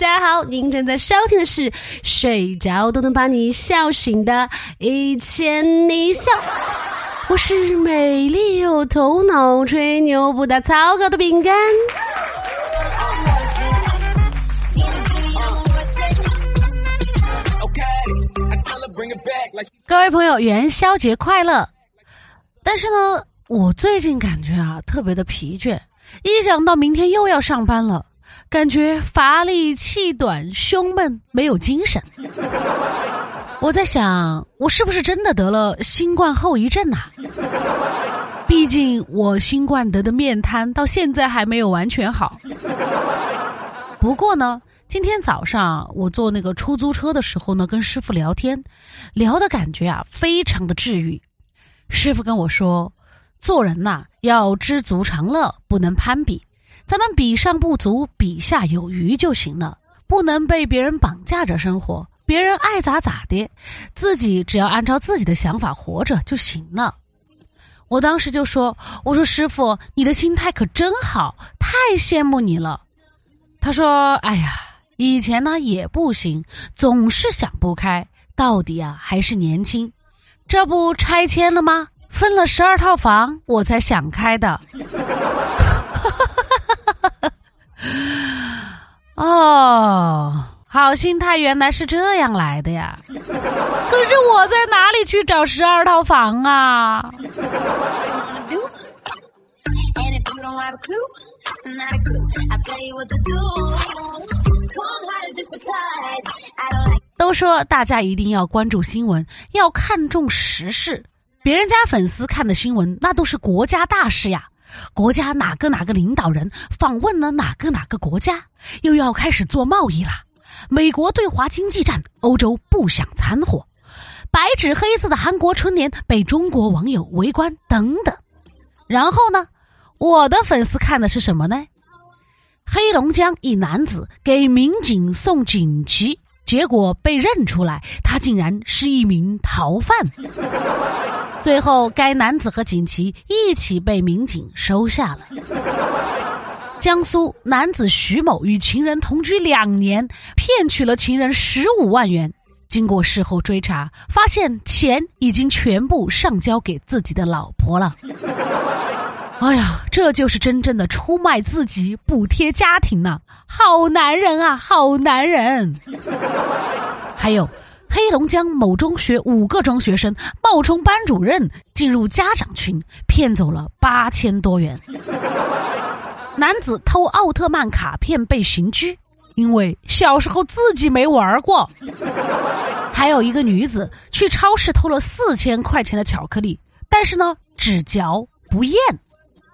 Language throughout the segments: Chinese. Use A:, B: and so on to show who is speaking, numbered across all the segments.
A: 大家好，您正在收听的是睡着都能把你笑醒的《一千你笑》，我是美丽有头脑、吹牛不打草稿的饼干。各位朋友，元宵节快乐！但是呢，我最近感觉啊，特别的疲倦，一想到明天又要上班了。感觉乏力、气短、胸闷、没有精神。我在想，我是不是真的得了新冠后遗症呐？毕竟我新冠得的面瘫到现在还没有完全好。不过呢，今天早上我坐那个出租车的时候呢，跟师傅聊天，聊的感觉啊，非常的治愈。师傅跟我说，做人呐，要知足常乐，不能攀比。咱们比上不足，比下有余就行了，不能被别人绑架着生活。别人爱咋咋的，自己只要按照自己的想法活着就行了。我当时就说：“我说师傅，你的心态可真好，太羡慕你了。”他说：“哎呀，以前呢也不行，总是想不开，到底啊还是年轻。这不拆迁了吗？分了十二套房，我才想开的。” 哦，好心态原来是这样来的呀！可是我在哪里去找十二套房啊？都说大家一定要关注新闻，要看重时事。别人家粉丝看的新闻，那都是国家大事呀。国家哪个哪个领导人访问了哪个哪个国家，又要开始做贸易了。美国对华经济战，欧洲不想掺和。白纸黑字的韩国春联被中国网友围观，等等。然后呢，我的粉丝看的是什么呢？黑龙江一男子给民警送锦旗，结果被认出来，他竟然是一名逃犯。最后，该男子和锦旗一起被民警收下了。江苏男子徐某与情人同居两年，骗取了情人十五万元。经过事后追查，发现钱已经全部上交给自己的老婆了。哎呀，这就是真正的出卖自己补贴家庭呐！好男人啊，好男人！还有。黑龙江某中学五个中学生冒充班主任进入家长群，骗走了八千多元。男子偷奥特曼卡片被刑拘，因为小时候自己没玩过。还有一个女子去超市偷了四千块钱的巧克力，但是呢只嚼不咽，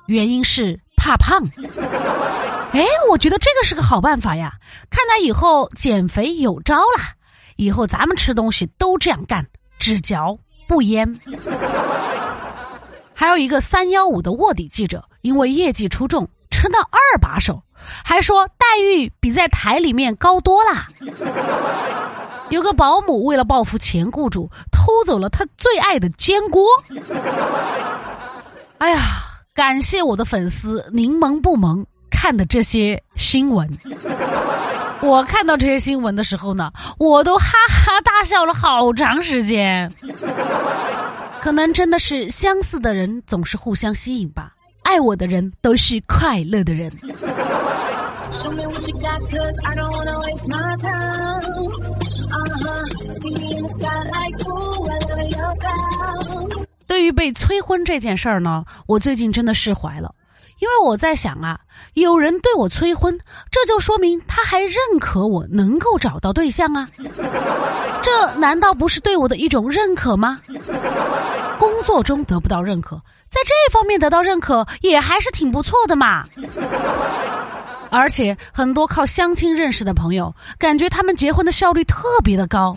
A: 原因是怕胖。哎，我觉得这个是个好办法呀，看来以后减肥有招了。以后咱们吃东西都这样干，只嚼不咽。还有一个三幺五的卧底记者，因为业绩出众，成了二把手，还说待遇比在台里面高多啦。有个保姆为了报复前雇主，偷走了他最爱的煎锅。哎呀，感谢我的粉丝柠檬不萌看的这些新闻。我看到这些新闻的时候呢，我都哈哈大笑了好长时间。可能真的是相似的人总是互相吸引吧。爱我的人都是快乐的人。对于被催婚这件事儿呢，我最近真的释怀了。因为我在想啊，有人对我催婚，这就说明他还认可我能够找到对象啊，这难道不是对我的一种认可吗？工作中得不到认可，在这方面得到认可也还是挺不错的嘛。而且很多靠相亲认识的朋友，感觉他们结婚的效率特别的高。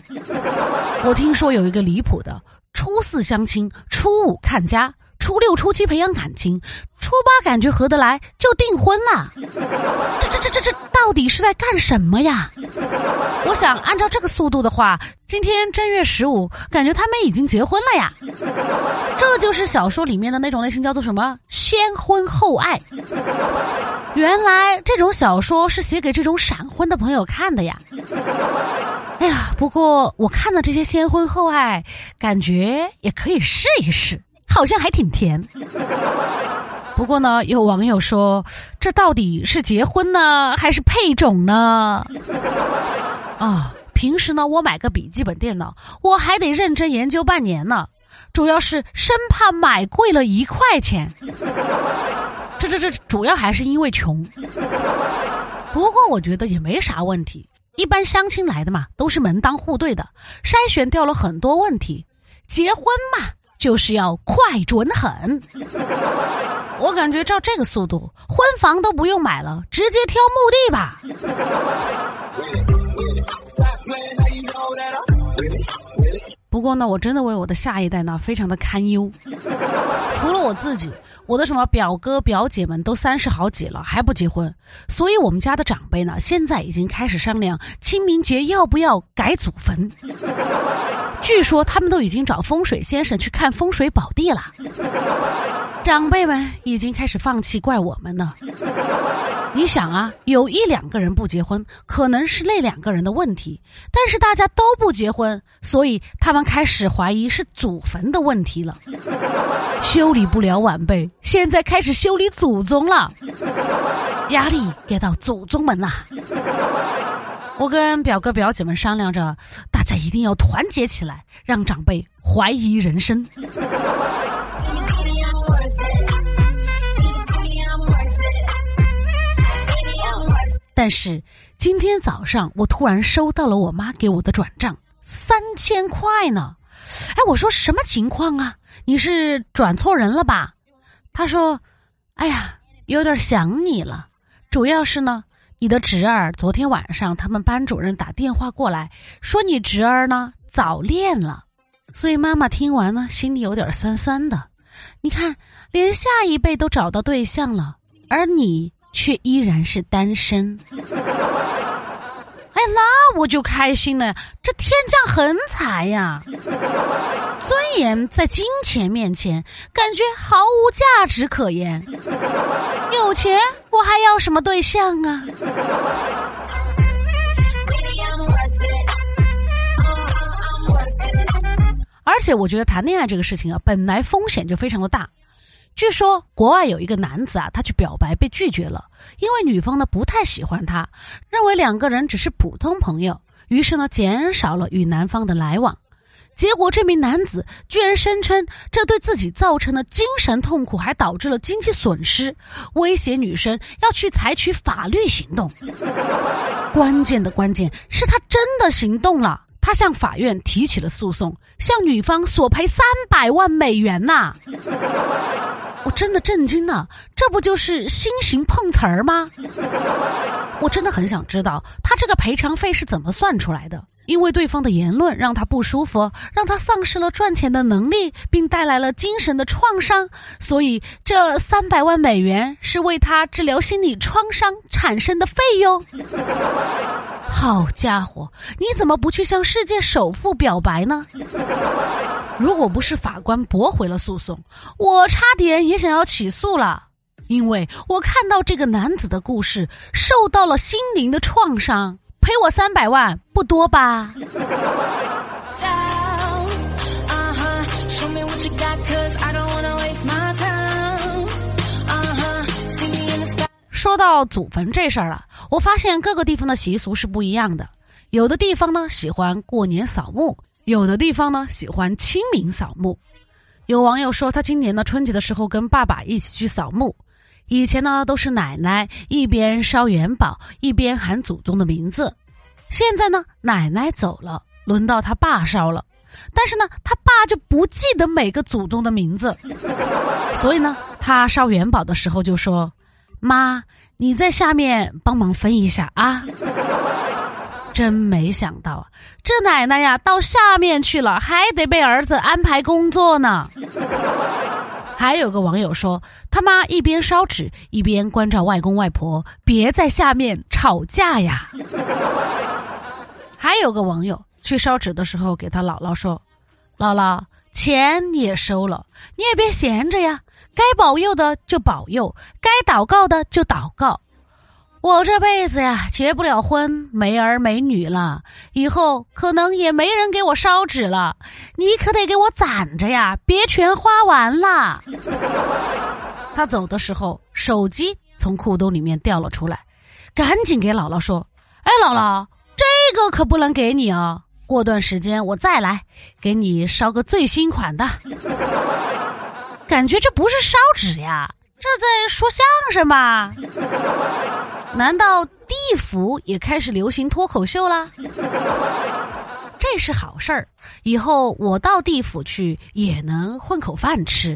A: 我听说有一个离谱的，初四相亲，初五看家。初六、初七培养感情，初八感觉合得来就订婚了。这、这、这、这、这到底是在干什么呀？我想按照这个速度的话，今天正月十五，感觉他们已经结婚了呀。这就是小说里面的那种类型，叫做什么“先婚后爱”。原来这种小说是写给这种闪婚的朋友看的呀！哎呀，不过我看到这些先婚后爱，感觉也可以试一试，好像还挺甜。不过呢，有网友说，这到底是结婚呢，还是配种呢？啊，平时呢，我买个笔记本电脑，我还得认真研究半年呢，主要是生怕买贵了一块钱。这这这，主要还是因为穷。不过我觉得也没啥问题，一般相亲来的嘛，都是门当户对的，筛选掉了很多问题。结婚嘛，就是要快准狠。我感觉照这个速度，婚房都不用买了，直接挑墓地吧。不过呢，我真的为我的下一代呢，非常的堪忧。除了我自己，我的什么表哥表姐们都三十好几了还不结婚，所以我们家的长辈呢，现在已经开始商量清明节要不要改祖坟。据说他们都已经找风水先生去看风水宝地了。长辈们已经开始放弃怪我们了。你想啊，有一两个人不结婚，可能是那两个人的问题；但是大家都不结婚，所以他们开始怀疑是祖坟的问题了。修理不了晚辈，现在开始修理祖宗了，压力给到祖宗们了。我跟表哥表姐们商量着，大家一定要团结起来，让长辈怀疑人生。是今天早上我突然收到了我妈给我的转账三千块呢，哎，我说什么情况啊？你是转错人了吧？她说：“哎呀，有点想你了，主要是呢，你的侄儿昨天晚上他们班主任打电话过来，说你侄儿呢早恋了，所以妈妈听完呢心里有点酸酸的。你看，连下一辈都找到对象了，而你。”却依然是单身，哎，那我就开心了，这天降横财呀！尊严在金钱面前，感觉毫无价值可言。有钱，我还要什么对象啊？而且，我觉得谈恋爱这个事情啊，本来风险就非常的大。据说国外有一个男子啊，他去表白被拒绝了，因为女方呢不太喜欢他，认为两个人只是普通朋友，于是呢减少了与男方的来往。结果这名男子居然声称这对自己造成了精神痛苦，还导致了经济损失，威胁女生要去采取法律行动。关键的关键是他真的行动了，他向法院提起了诉讼，向女方索赔三百万美元呐。我真的震惊了，这不就是新型碰瓷儿吗？我真的很想知道他这个赔偿费是怎么算出来的。因为对方的言论让他不舒服，让他丧失了赚钱的能力，并带来了精神的创伤，所以这三百万美元是为他治疗心理创伤产生的费用。好家伙，你怎么不去向世界首富表白呢？如果不是法官驳回了诉讼，我差点也想要起诉了，因为我看到这个男子的故事受到了心灵的创伤，赔我三百万不多吧？说到祖坟这事儿了，我发现各个地方的习俗是不一样的，有的地方呢喜欢过年扫墓。有的地方呢喜欢清明扫墓，有网友说他今年的春节的时候跟爸爸一起去扫墓，以前呢都是奶奶一边烧元宝一边喊祖宗的名字，现在呢奶奶走了，轮到他爸烧了，但是呢他爸就不记得每个祖宗的名字，所以呢他烧元宝的时候就说：“妈，你在下面帮忙分一下啊。”真没想到，这奶奶呀到下面去了，还得被儿子安排工作呢。还有个网友说，他妈一边烧纸一边关照外公外婆，别在下面吵架呀。还有个网友去烧纸的时候，给他姥姥说：“姥姥，钱你也收了，你也别闲着呀，该保佑的就保佑，该祷告的就祷告。”我这辈子呀，结不了婚，没儿没女了，以后可能也没人给我烧纸了。你可得给我攒着呀，别全花完了。他走的时候，手机从裤兜里面掉了出来，赶紧给姥姥说：“哎，姥姥，这个可不能给你啊！过段时间我再来给你烧个最新款的。”感觉这不是烧纸呀，这在说相声吧？难道地府也开始流行脱口秀啦？这是好事儿，以后我到地府去也能混口饭吃。